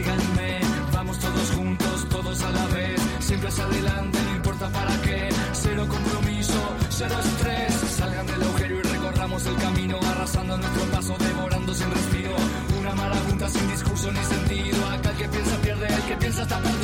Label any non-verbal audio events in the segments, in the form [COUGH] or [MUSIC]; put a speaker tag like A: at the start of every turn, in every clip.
A: síganme, vamos todos juntos, todos a la vez, siempre hacia adelante, no importa para qué, cero compromiso, cero estrés, salgan del agujero y recorramos el camino, arrasando nuestro paso, devorando sin respiro, una marabunta sin discurso ni sentido, acá el que piensa pierde, el que piensa está perdido,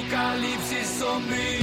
A: apocalipsis zombie.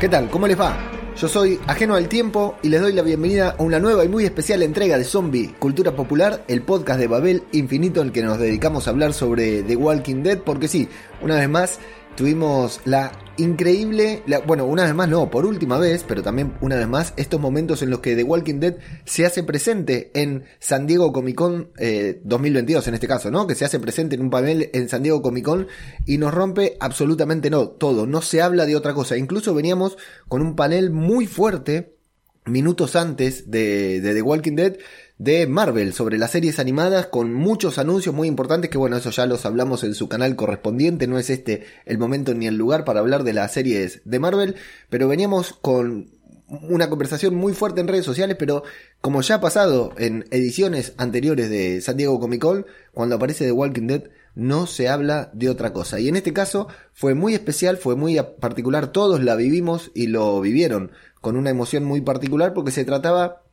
B: ¿Qué tal? ¿Cómo les va? Yo soy Ajeno al Tiempo y les doy la bienvenida a una nueva y muy especial entrega de Zombie, Cultura Popular, el podcast de Babel Infinito en el que nos dedicamos a hablar sobre The Walking Dead, porque sí, una vez más tuvimos la increíble, la- bueno, una vez más no, por última vez, pero también una vez más, estos momentos en los que The Walking Dead se hace presente en San Diego Comic Con eh, 2022 en este caso, ¿no? Que se hace presente en un panel en San Diego Comic Con y nos rompe absolutamente no, todo, no se habla de otra cosa, incluso veníamos con un panel muy fuerte minutos antes de, The Walking Dead de Marvel sobre las series animadas con muchos anuncios muy importantes que bueno, eso ya los hablamos en su canal correspondiente, no es este el momento ni el lugar para hablar de las series de Marvel, pero veníamos con una conversación muy fuerte en redes sociales, pero como ya ha pasado en ediciones anteriores de San Diego Comic Con, cuando aparece The Walking Dead no se habla de otra cosa. Y en este caso fue muy especial, fue muy particular, todos la vivimos y lo vivieron con una emoción muy particular porque se trataba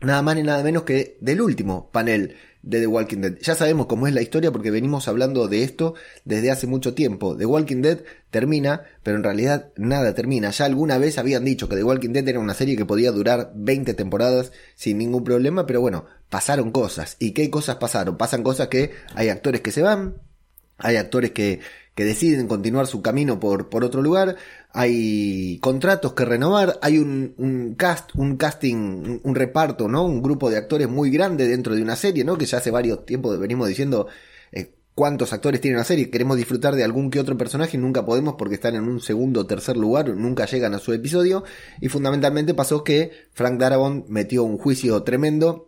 B: nada más ni nada menos que del último panel de The Walking Dead. Ya sabemos cómo es la historia porque venimos hablando de esto desde hace mucho tiempo. The Walking Dead termina, pero en realidad nada termina. Ya alguna vez habían dicho que The Walking Dead era una serie que podía durar 20 temporadas sin ningún problema, pero bueno, pasaron cosas. ¿Y qué cosas pasaron? Pasan cosas que hay actores que se van, hay actores que, que deciden continuar su camino por, por otro lugar, hay contratos que renovar, hay un, un cast, un casting, un, reparto, ¿no? Un grupo de actores muy grande dentro de una serie, ¿no? Que ya hace varios tiempos venimos diciendo eh, cuántos actores tiene una serie, queremos disfrutar de algún que otro personaje y nunca podemos porque están en un segundo o tercer lugar, nunca llegan a su episodio, y fundamentalmente pasó que Frank Darabont metió un juicio tremendo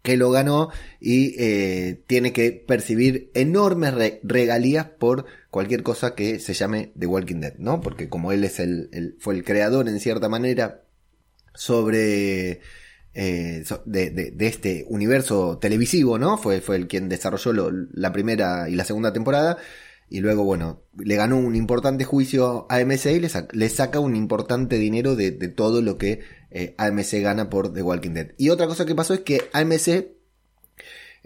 B: que lo ganó y eh, tiene que percibir enormes re- regalías por cualquier cosa que se llame The Walking Dead, ¿no? Porque como él es el, fue el creador en cierta manera sobre eh, de, de- este universo televisivo, ¿no? Fue, fue el quien desarrolló lo- la primera y la segunda temporada. Y luego, bueno, le ganó un importante juicio a AMC y le, sac- le saca un importante dinero de, de todo lo que eh, AMC gana por The Walking Dead. Y otra cosa que pasó es que AMC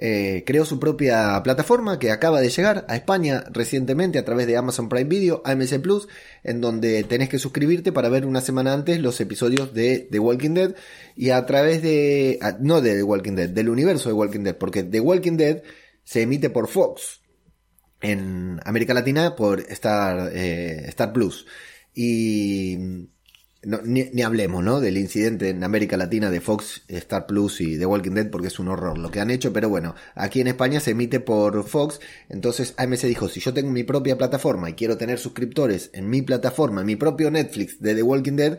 B: eh, creó su propia plataforma que acaba de llegar a España recientemente a través de Amazon Prime Video, AMC Plus, en donde tenés que suscribirte para ver una semana antes los episodios de The Walking Dead y a través de, no de The Walking Dead, del universo de Walking Dead, porque The Walking Dead se emite por Fox en América Latina por Star, eh, Star Plus. Y no, ni, ni hablemos, ¿no? Del incidente en América Latina de Fox, Star Plus y The Walking Dead porque es un horror lo que han hecho, pero bueno, aquí en España se emite por Fox, entonces AMC dijo, si yo tengo mi propia plataforma y quiero tener suscriptores en mi plataforma, en mi propio Netflix de The Walking Dead,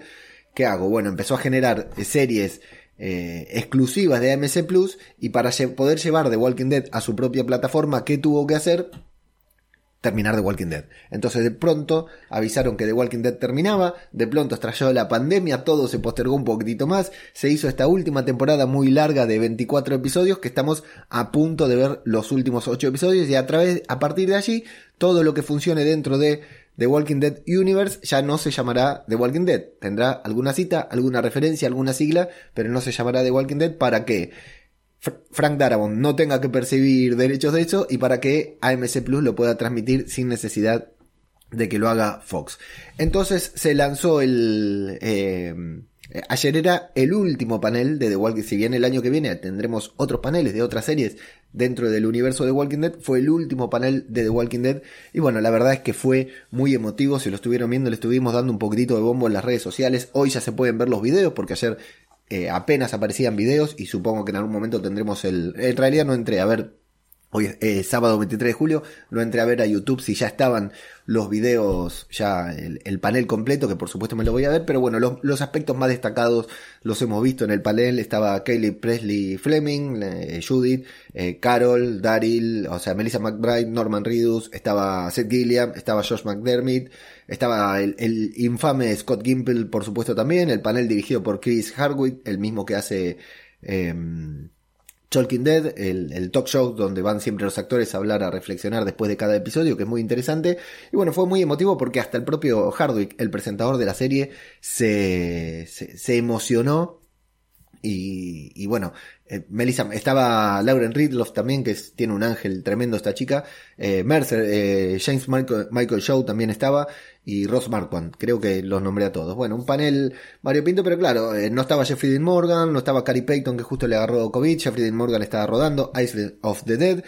B: ¿qué hago? Bueno, empezó a generar eh, series eh, exclusivas de AMC Plus y para poder llevar The Walking Dead a su propia plataforma, ¿qué tuvo que hacer? Terminar The Walking Dead. Entonces de pronto avisaron que The Walking Dead terminaba, de pronto estalló la pandemia, todo se postergó un poquitito más, se hizo esta última temporada muy larga de 24 episodios que estamos a punto de ver los últimos 8 episodios y a través a partir de allí todo lo que funcione dentro de The Walking Dead Universe ya no se llamará The Walking Dead. Tendrá alguna cita, alguna referencia, alguna sigla, pero no se llamará The Walking Dead para que Frank Darabont no tenga que percibir derechos de eso y para que AMC Plus lo pueda transmitir sin necesidad de que lo haga Fox. Entonces se lanzó el... Eh, ayer era el último panel de The Walking Dead. Si bien el año que viene tendremos otros paneles de otras series dentro del universo de The Walking Dead, fue el último panel de The Walking Dead. Y bueno, la verdad es que fue muy emotivo. Si lo estuvieron viendo, le estuvimos dando un poquitito de bombo en las redes sociales. Hoy ya se pueden ver los videos porque ayer eh, apenas aparecían videos y supongo que en algún momento tendremos el... En realidad no entré a ver Hoy es eh, sábado 23 de julio, lo entré a ver a YouTube si ya estaban los videos, ya el, panel completo, que por supuesto me lo voy a ver, pero bueno, los, aspectos más destacados los hemos visto en el panel. Estaba Kaylee Presley Fleming, eh, Judith, eh, Carol, Daryl, o sea, Melissa McBride, Norman Reedus, estaba Seth Gilliam, estaba Josh McDermott, estaba el, el, infame Scott Gimple, por supuesto también, el panel dirigido por Chris Hardwick, el mismo que hace... Eh, Talking Dead, el, talk show donde van siempre los actores a hablar, a reflexionar después de cada episodio, que es muy interesante. Y bueno, fue muy emotivo porque hasta el propio Hardwick, el presentador de la serie, se, se, emocionó. Y, y bueno, eh, Melissa, estaba Lauren Ridloff también, que tiene un ángel tremendo esta chica. Eh, Mercer, eh, James Michael, Michael Show también estaba. Y Ross Marquand, creo que los nombré a todos. Bueno, un panel variopinto, pero claro, no estaba Jeffrey Dean Morgan, no estaba Carrie Payton, que justo le agarró COVID. Jeffrey Dean Morgan estaba rodando. Ice of the Dead.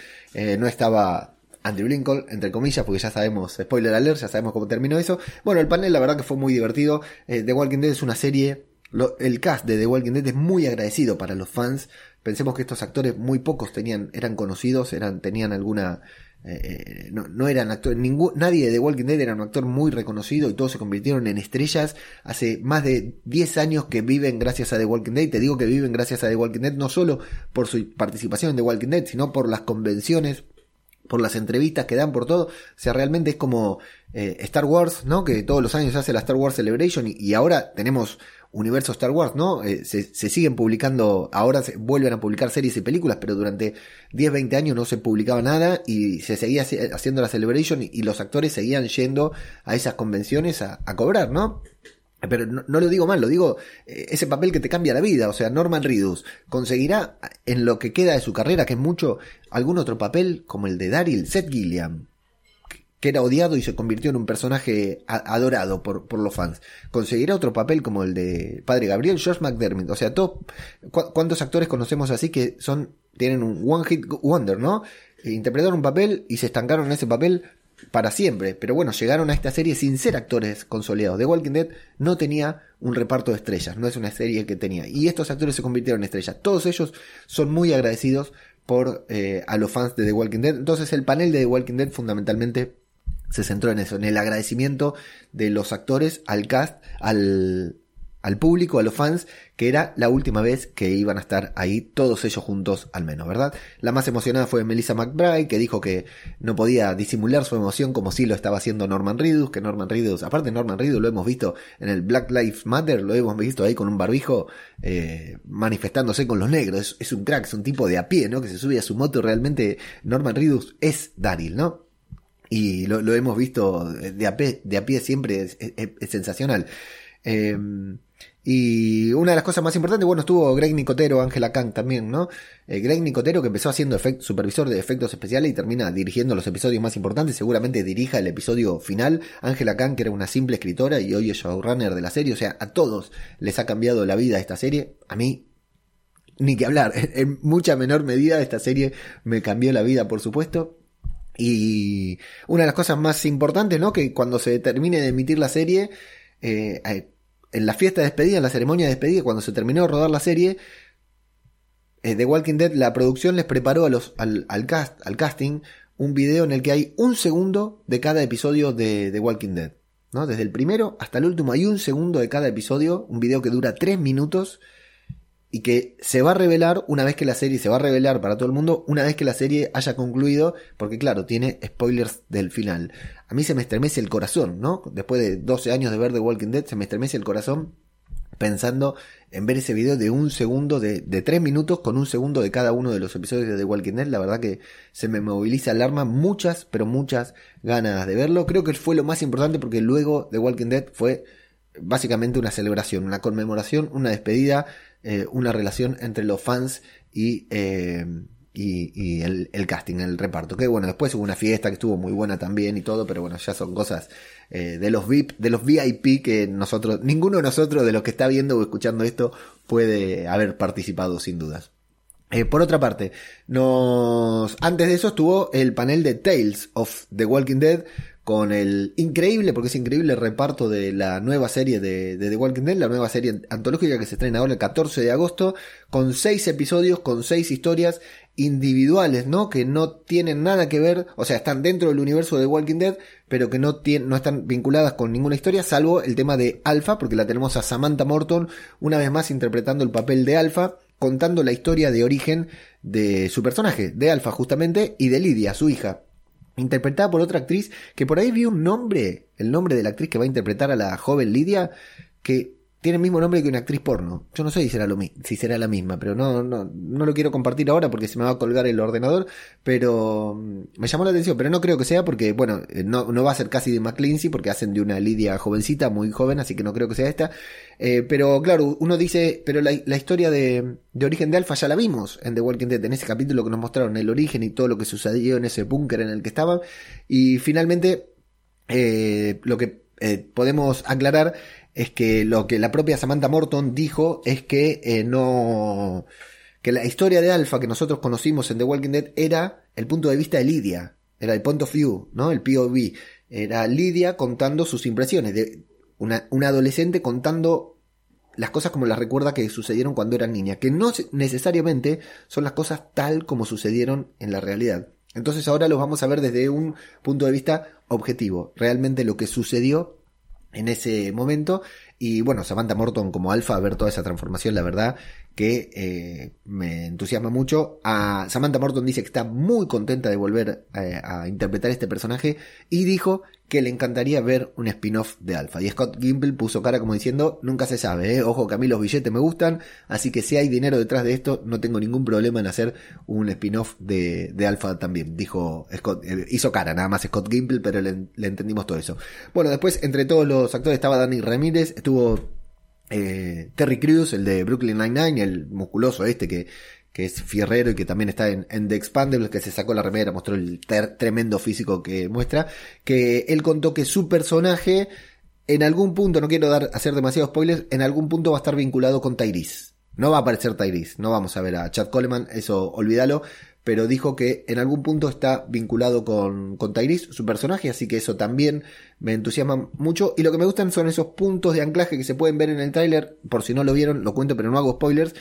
B: no estaba Andrew Lincoln, entre comillas, porque ya sabemos, spoiler alert, ya sabemos cómo terminó eso. Bueno, el panel la verdad que fue muy divertido. The Walking Dead es una serie el cast de The Walking Dead es muy agradecido para los fans Pensemos que estos actores muy pocos tenían, eran conocidos, eran, tenían alguna, eh, eh, no, no, eran actores, ningún, nadie de The Walking Dead era un actor muy reconocido y todos se convirtieron en estrellas. Hace más de 10 años que viven gracias a The Walking Dead. Te digo que viven gracias a The Walking Dead no solo por su participación en The Walking Dead, sino por las convenciones, por las entrevistas que dan, por todo. O sea, realmente es como eh, Star Wars, ¿no? Que todos los años hace la Star Wars Celebration y ahora tenemos universo Star Wars, ¿no? Eh, se, siguen publicando, ahora se vuelven a publicar series y películas, pero durante 10, 20 años no se publicaba nada y se seguía haciendo la Celebration y, los actores seguían yendo a esas convenciones a, cobrar, ¿no? Pero no, lo digo mal, lo digo eh, ese papel que te cambia la vida. O sea, Norman Reedus conseguirá en lo que queda de su carrera, que es mucho, algún otro papel como el de Daryl, Seth Gilliam, que era odiado y se convirtió en un personaje adorado por, por, los fans. Conseguirá otro papel como el de Padre Gabriel, Josh McDermott. O sea, ¿cuántos actores conocemos así que son, tienen un one hit wonder, ¿no? E interpretaron un papel y se estancaron en ese papel para siempre. Pero bueno, llegaron a esta serie sin ser actores consolidados. The Walking Dead no tenía un reparto de estrellas, no es una serie que tenía. Y estos actores se convirtieron en estrellas. Todos ellos son muy agradecidos por eh, a los fans de The Walking Dead. Entonces el panel de The Walking Dead fundamentalmente se centró en eso, en el agradecimiento de los actores al cast, al, público, a los fans, que era la última vez que iban a estar ahí todos ellos juntos al menos, ¿verdad? La más emocionada fue Melissa McBride, que dijo que no podía disimular su emoción como si lo estaba haciendo Norman Reedus, que Norman Reedus, aparte Norman Reedus lo hemos visto en el Black Lives Matter, lo hemos visto ahí con un barbijo eh, manifestándose con los negros, es, es, un crack, es un tipo de a pie, ¿no? Que se sube a su moto, realmente Norman Reedus es Daryl, ¿no? Y lo, hemos visto de a pie, siempre, es, sensacional. Em, y una de las cosas más importantes, bueno, estuvo Greg Nicotero, Ángela Kang también, ¿no? Eh, Greg Nicotero que empezó haciendo supervisor de efectos especiales y termina dirigiendo los episodios más importantes, seguramente dirija el episodio final. Ángela Kang que era una simple escritora y hoy es showrunner de la serie, o sea, a todos les ha cambiado la vida esta serie. A mí, ni que hablar, [LAUGHS] en mucha menor medida esta serie me cambió la vida, por supuesto. Y una de las cosas más importantes, ¿no? Que cuando se termine de emitir la serie, eh, en la fiesta de despedida, en la ceremonia de despedida, cuando se terminó de rodar la serie, eh, The Walking Dead, la producción les preparó a los, al, cast, al casting un video en el que hay un segundo de cada episodio de Walking Dead. ¿no? Desde el primero hasta el último hay un segundo de cada episodio, un video que dura tres minutos y que se va a revelar una vez que la serie se va a revelar para todo el mundo, una vez que la serie haya concluido, porque claro, tiene spoilers del final. A mí se me estremece el corazón, ¿no? Después de 12 años de ver The Walking Dead, se me estremece el corazón pensando en ver ese video de un segundo, de, de tres minutos con un segundo de cada uno de los episodios de The Walking Dead. La verdad que se me moviliza el arma, muchas, pero muchas ganas de verlo. Creo que fue lo más importante porque luego The Walking Dead fue básicamente una celebración, una conmemoración, una despedida eh, una relación entre los fans y, eh, y, el, casting, el reparto. Que bueno, después hubo una fiesta que estuvo muy buena también y todo, pero bueno, ya son cosas eh, de los VIP, de los VIP que nosotros, ninguno de nosotros de los que está viendo o escuchando esto puede haber participado sin dudas. Por otra parte, nos antes de eso estuvo el panel de Tales of The Walking Dead con el increíble, porque es increíble reparto de la nueva serie de, The Walking Dead, la nueva serie antológica que se estrena ahora el 14 de agosto, con seis episodios, con seis historias individuales, ¿no? Que no tienen nada que ver, o sea, están dentro del universo de The Walking Dead, pero que no, tienen, no están vinculadas con ninguna historia, salvo el tema de Alpha, porque la tenemos a Samantha Morton, una vez más interpretando el papel de Alpha, contando la historia de origen de su personaje, de Alpha justamente, y de Lidia, su hija, interpretada por otra actriz, que por ahí vi un nombre, el nombre de la actriz que va a interpretar a la joven Lidia, que tiene el mismo nombre que una actriz porno. Yo no sé si será, lo, si será la misma, pero no, no, no lo quiero compartir ahora porque se me va a colgar el ordenador, pero mm, me llamó la atención, pero no creo que sea porque, bueno, eh, no, no va a ser casi de McClinsey porque hacen de una Lidia jovencita, muy joven, así que no creo que sea esta. Eh, pero claro, uno dice, pero la, la historia de, de, origen de Alpha ya la vimos en The Walking Dead, en ese capítulo que nos mostraron el origen y todo lo que sucedió en ese búnker en el que estaban. Y finalmente, eh, lo que podemos aclarar es que lo que la propia Samantha Morton dijo es que eh, no que la historia de Alpha que nosotros conocimos en The Walking Dead era el punto de vista de Lidia, era el point of view, ¿no? El POV, era Lidia contando sus impresiones de una, una adolescente contando las cosas como las recuerda que sucedieron cuando era niña, que no necesariamente son las cosas tal como sucedieron en la realidad. Entonces ahora los vamos a ver desde un punto de vista objetivo, realmente lo que sucedió en ese momento. Y bueno, Samantha Morton como alfa, ver toda esa transformación, la verdad que eh, me entusiasma mucho. A Samantha Morton dice que está muy contenta de volver eh, a interpretar este personaje y dijo que le encantaría ver un spin-off de Alpha. Y Scott Gimple puso cara como diciendo, nunca se sabe, ¿eh? ojo que a mí los billetes me gustan, así que si hay dinero detrás de esto, no tengo ningún problema en hacer un spin-off de, de Alpha también, dijo Scott, eh, hizo cara nada más Scott Gimple, pero le, entendimos todo eso. Bueno, después entre todos los actores estaba Danny Ramírez, estuvo eh, Terry Crews, el de Brooklyn Nine-Nine, el musculoso este que que es fierrero y que también está en, en The Expandables, que se sacó la remera, mostró el tremendo físico que muestra, que él contó que su personaje, en algún punto, no quiero dar, hacer demasiados spoilers, en algún punto va a estar vinculado con Tyrese. No va a aparecer Tyrese, no vamos a ver a Chad Coleman, eso olvídalo, pero dijo que en algún punto está vinculado con, con Tyrese, su personaje, así que eso también me entusiasma mucho. Y lo que me gustan son esos puntos de anclaje que se pueden ver en el tráiler, por si no lo vieron, lo cuento, pero no hago spoilers,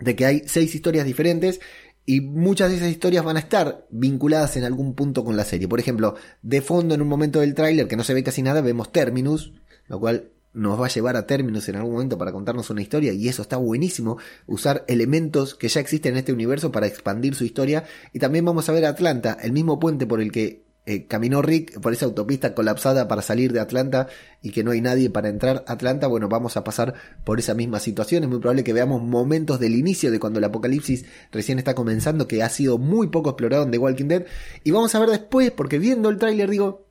B: de que hay seis historias diferentes y muchas de esas historias van a estar vinculadas en algún punto con la serie. Por ejemplo, de fondo en un momento del tráiler que no se ve casi nada, vemos Terminus, lo cual nos va a llevar a Terminus en algún momento para contarnos una historia y eso está buenísimo, usar elementos que ya existen en este universo para expandir su historia y también vamos a ver Atlanta, el mismo puente por el que eh, caminó Rick por esa autopista colapsada para salir de Atlanta y que no hay nadie para entrar a Atlanta, bueno, vamos a pasar por esa misma situación. Es muy probable que veamos momentos del inicio de cuando el apocalipsis recién está comenzando, que ha sido muy poco explorado en The Walking Dead. Y vamos a ver después, porque viendo el tráiler digo,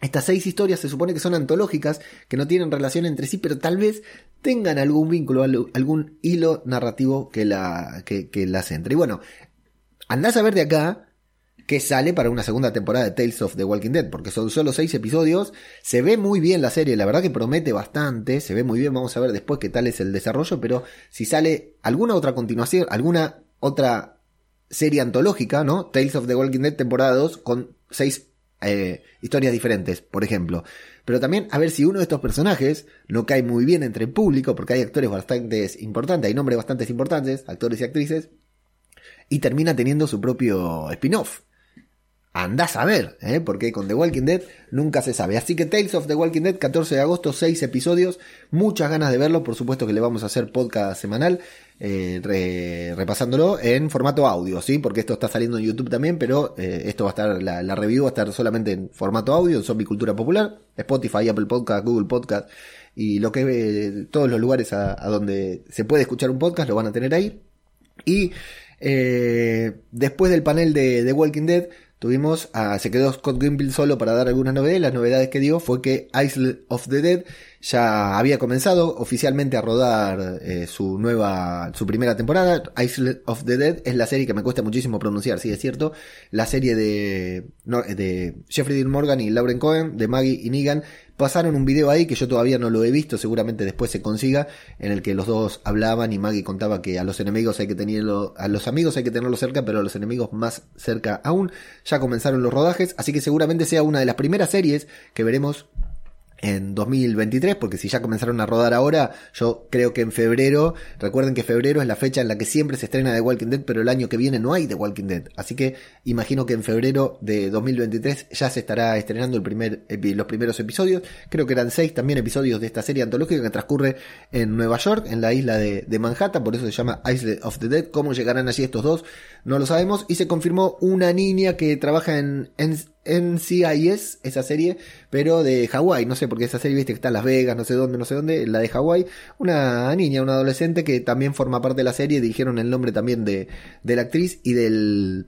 B: estas seis historias se supone que son antológicas, que no tienen relación entre sí, pero tal vez tengan algún vínculo, algún hilo narrativo que, la, que, que las entre. Y bueno, andás a ver de acá que sale para una segunda temporada de Tales of the Walking Dead, porque son solo seis episodios, se ve muy bien la serie, la verdad que promete bastante, se ve muy bien, vamos a ver después qué tal es el desarrollo, pero si sale alguna otra continuación, alguna otra serie antológica, ¿no? Tales of the Walking Dead temporada 2 con seis eh, historias diferentes, por ejemplo. Pero también a ver si uno de estos personajes no cae muy bien entre el público, porque hay actores bastante importantes, hay nombres bastante importantes, actores y actrices, y termina teniendo su propio spin-off. Andás a ver, ¿eh? porque con The Walking Dead nunca se sabe. Así que Tales of The Walking Dead, 14 de agosto, 6 episodios. Muchas ganas de verlo. Por supuesto que le vamos a hacer podcast semanal, eh, repasándolo en formato audio, ¿sí? Porque esto está saliendo en YouTube también, pero eh, esto va a estar, la, review va a estar solamente en formato audio, en Zombie Cultura Popular, Spotify, Apple Podcast, Google Podcast y lo que eh, todos los lugares a, a, donde se puede escuchar un podcast lo van a tener ahí. Y después del panel de The Walking Dead Tuvimos a, se quedó Scott Gimple solo para dar algunas novedades. Las novedades que dio fue que Isle of the Dead ya había comenzado oficialmente a rodar eh, su nueva, su primera temporada. Island of the Dead es la serie que me cuesta muchísimo pronunciar, sí es cierto. La serie de, de Jeffrey Dean Morgan y Lauren Cohen, de Maggie y Negan, pasaron un video ahí que yo todavía no lo he visto, seguramente después se consiga, en el que los dos hablaban y Maggie contaba que a los enemigos hay que tenerlo, a los amigos hay que tenerlos cerca, pero a los enemigos más cerca aún. Ya comenzaron los rodajes, así que seguramente sea una de las primeras series que veremos en 2023, porque si ya comenzaron a rodar ahora, yo creo que en febrero, recuerden que febrero es la fecha en la que siempre se estrena The Walking Dead, pero el año que viene no hay The Walking Dead, así que imagino que en febrero de 2023 ya se estará estrenando el primer, los primeros episodios, creo que eran seis también episodios de esta serie antológica que transcurre en Nueva York, en la isla de, Manhattan, por eso se llama Isle of the Dead, cómo llegarán allí estos dos, no lo sabemos, y se confirmó una niña que trabaja en, en NCIS, esa serie, pero de Hawái, no sé, porque esa serie, viste que está en Las Vegas, no sé dónde, no sé dónde, la de Hawái, una niña, una adolescente que también forma parte de la serie, dijeron el nombre también de, de la actriz y del,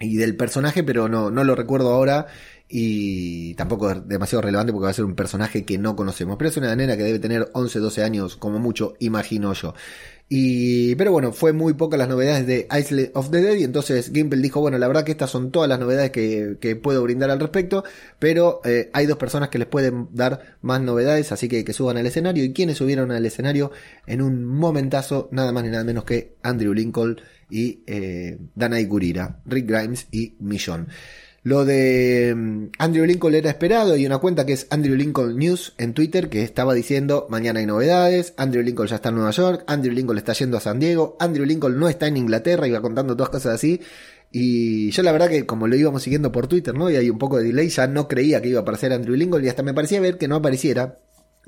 B: y del personaje, pero no, no lo recuerdo ahora, y tampoco es demasiado relevante porque va a ser un personaje que no conocemos, pero es una nena que debe tener 11, 12 años como mucho, imagino yo. Y, pero bueno, fue muy pocas las novedades de Isle of the Dead y entonces Gimple dijo, bueno, la verdad que estas son todas las novedades que, puedo brindar al respecto, pero eh, hay dos personas que les pueden dar más novedades, así que que suban al escenario. ¿Y quienes subieron al escenario en un momentazo? Nada más ni nada menos que Andrew Lincoln y eh, Danai Gurira, Rick Grimes y Millón. Lo de mm, Andrew Lincoln era esperado y una cuenta que es Andrew Lincoln News en Twitter que estaba diciendo mañana hay novedades, Andrew Lincoln ya está en Nueva York, Andrew Lincoln está yendo a San Diego, Andrew Lincoln no está en Inglaterra, iba contando todas cosas así. Y yo la verdad que como lo íbamos siguiendo por Twitter, ¿no? Y hay un poco de delay, ya no creía que iba a aparecer Andrew Lincoln y hasta me parecía ver que no apareciera.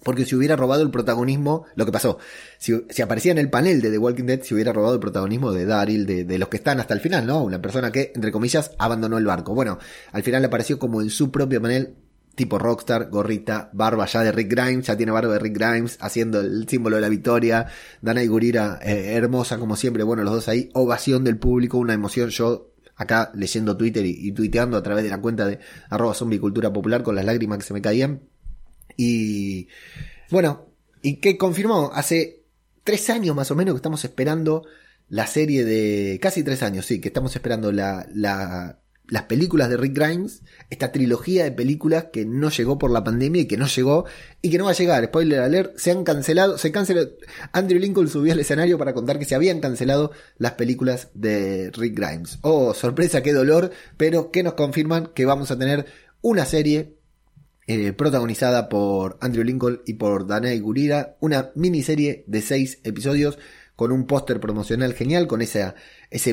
B: Porque si hubiera robado el protagonismo, lo que pasó, si, aparecía en el panel de The Walking Dead, si hubiera robado el protagonismo de Daryl, de, los que están hasta el final, ¿no? Una persona que, entre comillas, abandonó el barco. Bueno, al final apareció como en su propio panel, tipo rockstar, gorrita, barba ya de Rick Grimes, ya tiene barba de Rick Grimes, haciendo el símbolo de la victoria, Dana y Gurira, eh, hermosa como siempre, bueno, los dos ahí, ovación del público, una emoción, yo acá leyendo Twitter y, y tuiteando a través de la cuenta de arroba zombie cultura popular con las lágrimas que se me caían y bueno, y que confirmó hace tres años más o menos que estamos esperando la serie de. casi tres años, sí, que estamos esperando la, la, las películas de Rick Grimes, esta trilogía de películas que no llegó por la pandemia y que no llegó y que no va a llegar. Spoiler alert, se han cancelado, se canceló. Andrew Lincoln subió al escenario para contar que se habían cancelado las películas de Rick Grimes. Oh, sorpresa, qué dolor, pero que nos confirman que vamos a tener una serie eh, protagonizada por Andrew Lincoln y por Danae Gurira, una miniserie de seis episodios con un póster promocional genial, con ese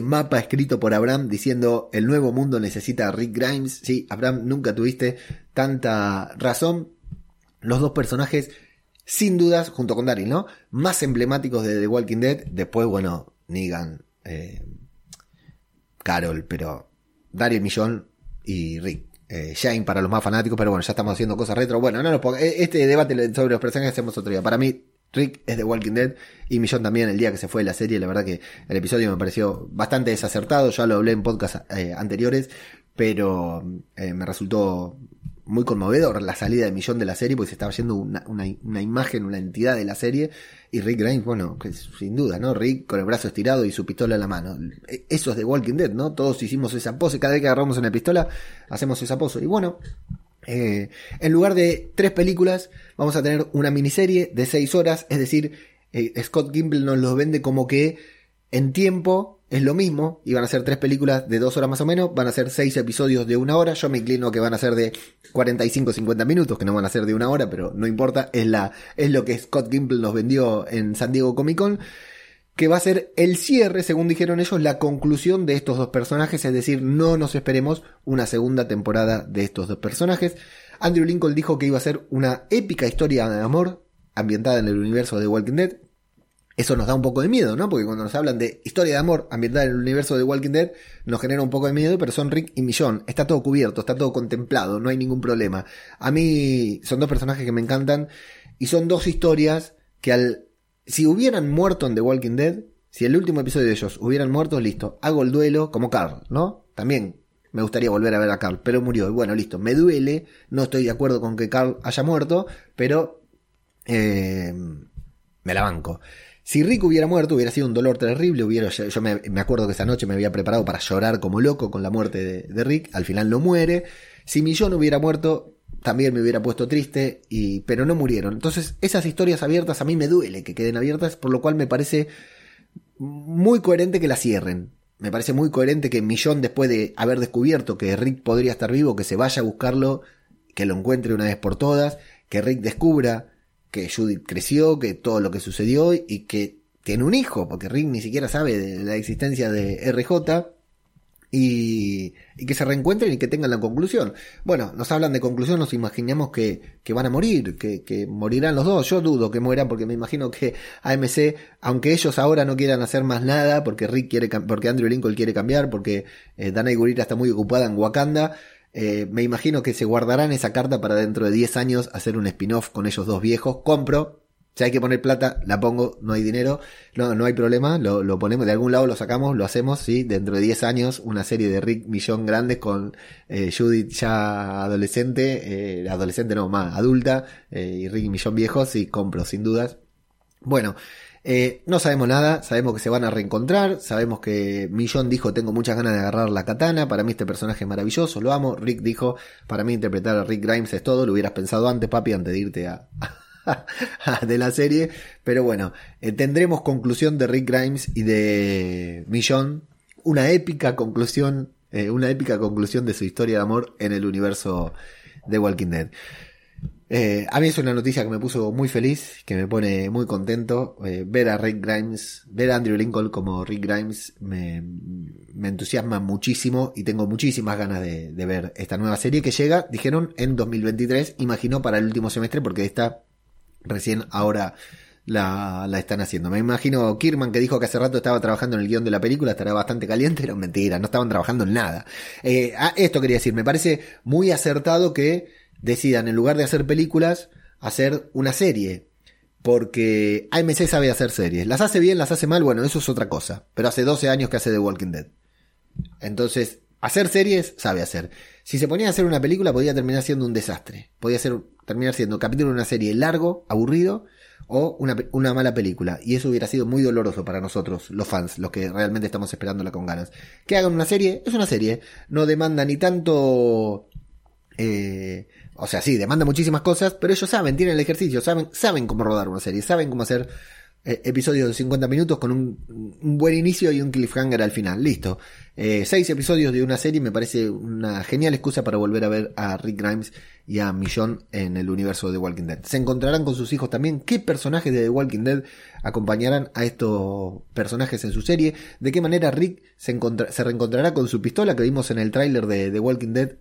B: mapa escrito por Abraham diciendo el nuevo mundo necesita a Rick Grimes. Sí, Abraham, nunca tuviste tanta razón. Los dos personajes, sin dudas, junto con Daryl, ¿no? Más emblemáticos de The Walking Dead. Después, bueno, Negan, eh, Carol, pero Daryl Millón y Rick eh, Shane para los más fanáticos, pero bueno, ya estamos haciendo cosas retro. Bueno, no nos eh, este debate sobre los personajes hacemos otro día. Para mí, Rick es de Walking Dead y Millón también el día que se fue la serie. La verdad que el episodio me pareció bastante desacertado. Ya lo hablé en podcasts eh, anteriores, pero eh, me resultó muy conmovedor la salida de Millón de la serie, porque se estaba yendo una, una, imagen, una entidad de la serie, y Rick Grimes, bueno, sin duda, ¿no? Rick con el brazo estirado y su pistola en la mano. E, eso es de Walking Dead, ¿no? Todos hicimos esa pose, cada vez que agarramos una pistola, hacemos esa pose. Y bueno, eh, en lugar de tres películas, vamos a tener una miniserie de seis horas, es decir, eh, Scott Gimple nos lo vende como que en tiempo es lo mismo, y van a ser tres películas de dos horas más o menos, van a ser seis episodios de una hora, yo me inclino que van a ser de 45-50 minutos, que no van a ser de una hora, pero no importa, es, la, es lo que Scott Gimple nos vendió en San Diego Comic Con, que va a ser el cierre, según dijeron ellos, la conclusión de estos dos personajes, es decir, no nos esperemos una segunda temporada de estos dos personajes. Andrew Lincoln dijo que iba a ser una épica historia de amor ambientada en el universo de Walking Dead, eso nos da un poco de miedo, ¿no? Porque cuando nos hablan de historia de amor ambientada en el universo de Walking Dead, nos genera un poco de miedo, pero son Rick y Millón. Está todo cubierto, está todo contemplado, no hay ningún problema. A mí son dos personajes que me encantan y son dos historias que al... Si hubieran muerto en The Walking Dead, si el último episodio de ellos hubieran muerto, listo, hago el duelo como Carl, ¿no? También me gustaría volver a ver a Carl, pero murió. Y bueno, listo, me duele, no estoy de acuerdo con que Carl haya muerto, pero eh, me la banco. Si Rick hubiera muerto, hubiera sido un dolor terrible. Hubiera, yo me, acuerdo que esa noche me había preparado para llorar como loco con la muerte de, Rick. Al final no muere. Si Millón hubiera muerto, también me hubiera puesto triste, y, pero no murieron. Entonces, esas historias abiertas a mí me duele que queden abiertas, por lo cual me parece muy coherente que la cierren. Me parece muy coherente que Millón, después de haber descubierto que Rick podría estar vivo, que se vaya a buscarlo, que lo encuentre una vez por todas, que Rick descubra que Judith creció, que todo lo que sucedió y que tiene un hijo, porque Rick ni siquiera sabe de la existencia de RJ. Y, que se reencuentren y que tengan la conclusión. Bueno, nos hablan de conclusión, nos imaginamos que, que van a morir, que, que, morirán los dos. Yo dudo que mueran porque me imagino que AMC, aunque ellos ahora no quieran hacer más nada, porque Rick quiere, porque Andrew Lincoln quiere cambiar, porque eh, Dana Gurira está muy ocupada en Wakanda, eh, me imagino que se guardarán esa carta para dentro de 10 años hacer un spin-off con ellos dos viejos. Compro. Si hay que poner plata, la pongo, no hay dinero, no, no hay problema, lo, ponemos, de algún lado lo sacamos, lo hacemos, sí, dentro de 10 años, una serie de Rick Millón grandes con eh, Judith ya adolescente, eh, adolescente no, más adulta, y Rick Millón viejos, sí, compro, sin dudas. Bueno, eh, no sabemos nada, sabemos que se van a reencontrar, sabemos que Millón dijo tengo muchas ganas de agarrar la katana, para mí este personaje es maravilloso, lo amo, Rick dijo, para mí interpretar a Rick Grimes es todo, lo hubieras pensado antes papi, antes de irte a... [LAUGHS] de la serie, pero bueno, eh, tendremos conclusión de Rick Grimes y de Millón, una épica conclusión, eh, una épica conclusión de su historia de amor en el universo de Walking Dead. Eh, a mí es una noticia que me puso muy feliz, que me pone muy contento. Eh, ver a Rick Grimes, ver a Andrew Lincoln como Rick Grimes me, entusiasma muchísimo y tengo muchísimas ganas de, ver esta nueva serie que llega, dijeron, en 2023, imagino para el último semestre porque esta recién ahora la, están haciendo. Me imagino Kirman que dijo que hace rato estaba trabajando en el guion de la película, estará bastante caliente, era mentira, no estaban trabajando en nada. Eh, esto quería decir, me parece muy acertado que decidan, en lugar de hacer películas, hacer una serie. Porque AMC sabe hacer series. Las hace bien, las hace mal, bueno, eso es otra cosa. Pero hace 12 años que hace The Walking Dead. Entonces, hacer series sabe hacer. Si se ponía a hacer una película, podía terminar siendo un desastre. Podía ser, terminar siendo un capítulo de una serie largo, aburrido, o una, una, mala película. Y eso hubiera sido muy doloroso para nosotros, los fans, los que realmente estamos esperándola con ganas. Que hagan una serie, es una serie. No demanda ni tanto eh, o sea, sí, demanda muchísimas cosas, pero ellos saben, tienen el ejercicio, saben, saben cómo rodar una serie, saben cómo hacer eh, episodios de 50 minutos con un, buen inicio y un cliffhanger al final. Listo. Eh, seis episodios de una serie me parece una genial excusa para volver a ver a Rick Grimes y a Millón en el universo de The Walking Dead. Se encontrarán con sus hijos también. ¿Qué personajes de The Walking Dead acompañarán a estos personajes en su serie? ¿De qué manera Rick se, se reencontrará con su pistola que vimos en el tráiler de The Walking Dead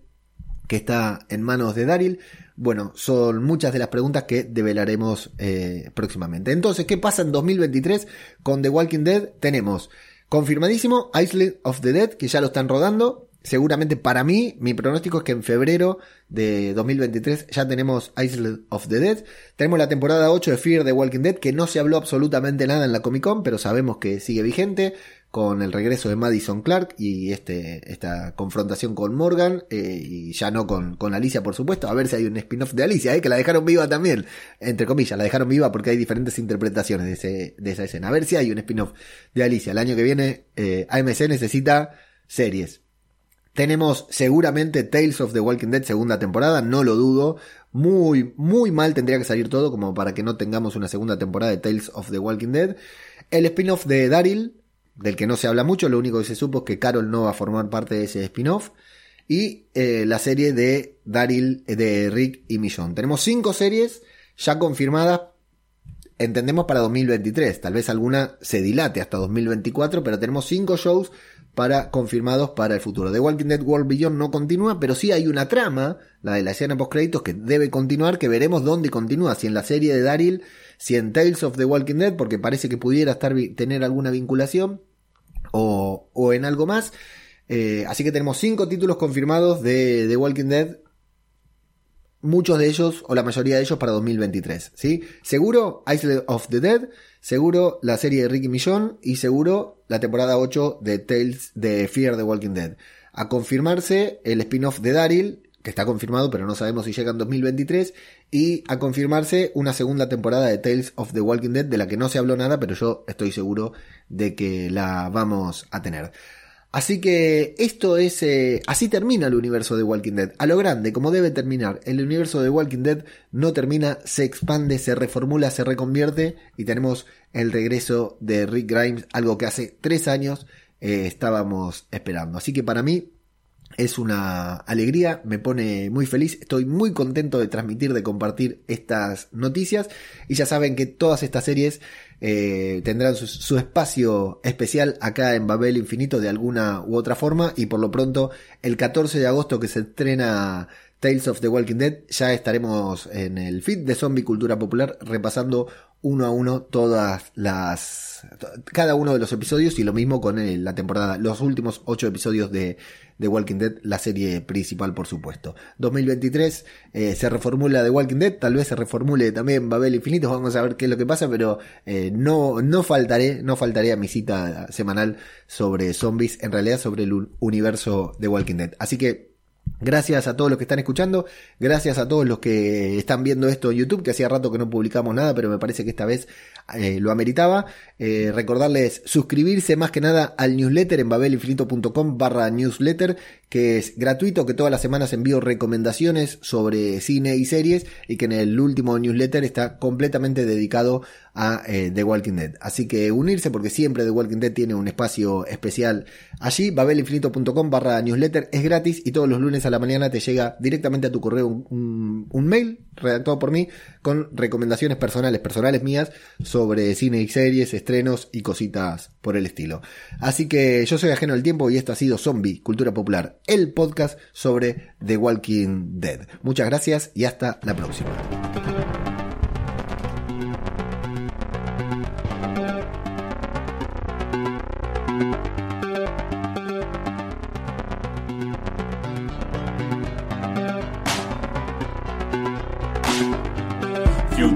B: que está en manos de Daryl. Bueno, son muchas de las preguntas que develaremos eh, próximamente. Entonces, ¿qué pasa en 2023 con The Walking Dead? Tenemos confirmadísimo Island of the Dead, que ya lo están rodando. Seguramente para mí, mi pronóstico es que en febrero de 2023 ya tenemos Island of the Dead. Tenemos la temporada 8 de Fear the Walking Dead, que no se habló absolutamente nada en la Comic Con, pero sabemos que sigue vigente con el regreso de Madison Clark y este, esta confrontación con Morgan, eh, y ya no con, con, Alicia, por supuesto, a ver si hay un spin-off de Alicia, eh, que la dejaron viva también, entre comillas, la dejaron viva porque hay diferentes interpretaciones de, esa escena. A ver si hay un spin-off de Alicia. El año que viene, eh, AMC necesita series. Tenemos seguramente Tales of the Walking Dead segunda temporada, no lo dudo. Muy, muy mal tendría que salir todo como para que no tengamos una segunda temporada de Tales of the Walking Dead. El spin-off de Daryl, del que no se habla mucho, lo único que se supo es que Carol no va a formar parte de ese spin-off. Y eh, la serie de Daryl, eh, de Rick y Millón. Tenemos cinco series ya confirmadas, entendemos para 2023. Tal vez alguna se dilate hasta 2024, pero tenemos cinco shows para confirmados para el futuro. The Walking Dead World Beyond no continúa, pero sí hay una trama, la de la escena post créditos que debe continuar, que veremos dónde continúa, si en la serie de Daryl si en Tales of the Walking Dead, porque parece que pudiera estar, tener alguna vinculación, o, o en algo más. Eh, así que tenemos cinco títulos confirmados de The Walking Dead. Muchos de ellos, o la mayoría de ellos, para 2023. ¿sí? Seguro Island of the Dead, seguro la serie de Ricky Millón y seguro la temporada 8 de Tales de Fear the Walking Dead. A confirmarse el spin-off de Daryl, que está confirmado, pero no sabemos si llega en 2023, y a confirmarse una segunda temporada de Tales of the Walking Dead, de la que no se habló nada, pero yo estoy seguro de que la vamos a tener. Así que esto es, eh, así termina el universo de Walking Dead, a lo grande, como debe terminar. El universo de Walking Dead no termina, se expande, se reformula, se reconvierte y tenemos el regreso de Rick Grimes, algo que hace tres años eh, estábamos esperando. Así que para mí es una alegría, me pone muy feliz, estoy muy contento de transmitir, de compartir estas noticias y ya saben que todas estas series eh, tendrán su, espacio especial acá en Babel Infinito de alguna u otra forma y por lo pronto el 14 de agosto que se estrena Tales of the Walking Dead ya estaremos en el feed de Zombie Cultura Popular repasando uno a uno todas las cada uno de los episodios y lo mismo con la temporada los últimos ocho episodios de The Walking Dead, la serie principal, por supuesto. 2023 eh, se reformula The Walking Dead, tal vez se reformule también Babel Infinito, vamos a ver qué es lo que pasa, pero eh, no, no faltaré, no faltaré a mi cita semanal sobre zombies, en realidad sobre el universo de Walking Dead. Así que Gracias a todos los que están escuchando, gracias a todos los que están viendo esto en YouTube, que hacía rato que no publicamos nada, pero me parece que esta vez eh, lo ameritaba. Eh, recordarles suscribirse más que nada al newsletter en babelinfinito.com barra newsletter, que es gratuito, que todas las semanas envío recomendaciones sobre cine y series y que en el último newsletter está completamente dedicado a eh, The Walking Dead. Así que unirse porque siempre The Walking Dead tiene un espacio especial allí. babelinfinito.com barra newsletter es gratis y todos los lunes a la mañana te llega directamente a tu correo un, un mail redactado por mí con recomendaciones personales, personales mías sobre cine y series, estrenos y cositas por el estilo. Así que yo soy ajeno al tiempo y esto ha sido Zombie, Cultura Popular, el podcast sobre The Walking Dead. Muchas gracias y hasta la próxima.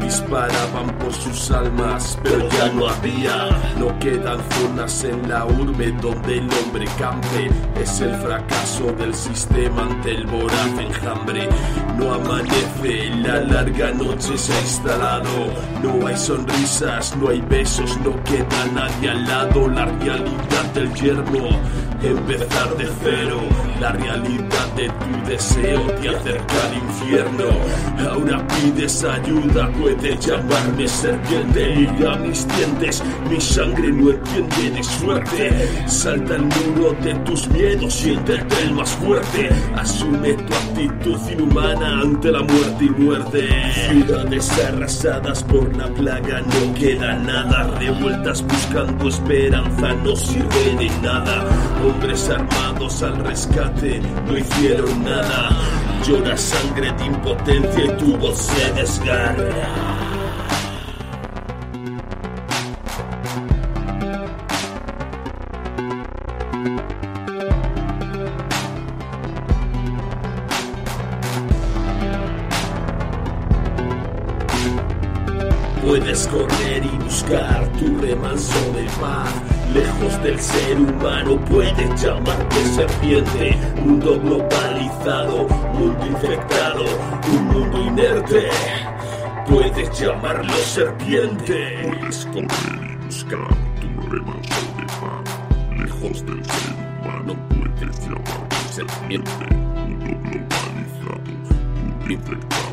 C: Disparaban por sus almas, pero ya no había. No quedan zonas en la urbe donde el hombre campe. Es el fracaso del sistema ante el voraz enjambre. No amanece, la larga noche se ha instalado. No hay sonrisas, no hay besos, no queda nadie al lado. La realidad del yermo, empezar de cero. La realidad de tu deseo te acerca al infierno. Ahora pides ayuda, puedes llamarme serpiente. Mira mis dientes, mi sangre no entiende de suerte. Salta el muro de tus miedos, siéntete el más fuerte. Asume tu actitud inhumana ante la muerte y muerte. Ciudades arrasadas por la plaga, no queda nada. Revueltas buscando esperanza, no sirve de nada. Hombres armados al rescate, no hicieron nada. Llora sangre de impotencia y tu voz se desgarra. Puedes correr y buscar tu remanso de paz. Lejos del ser humano puedes llamarte serpiente. Mundo globalizado, mundo infectado, un mundo inerte. Puedes llamarlo serpiente.
D: Puedes correr y buscar tu remanso de paz. Lejos del ser humano puedes llamarte serpiente. Mundo globalizado, mundo infectado,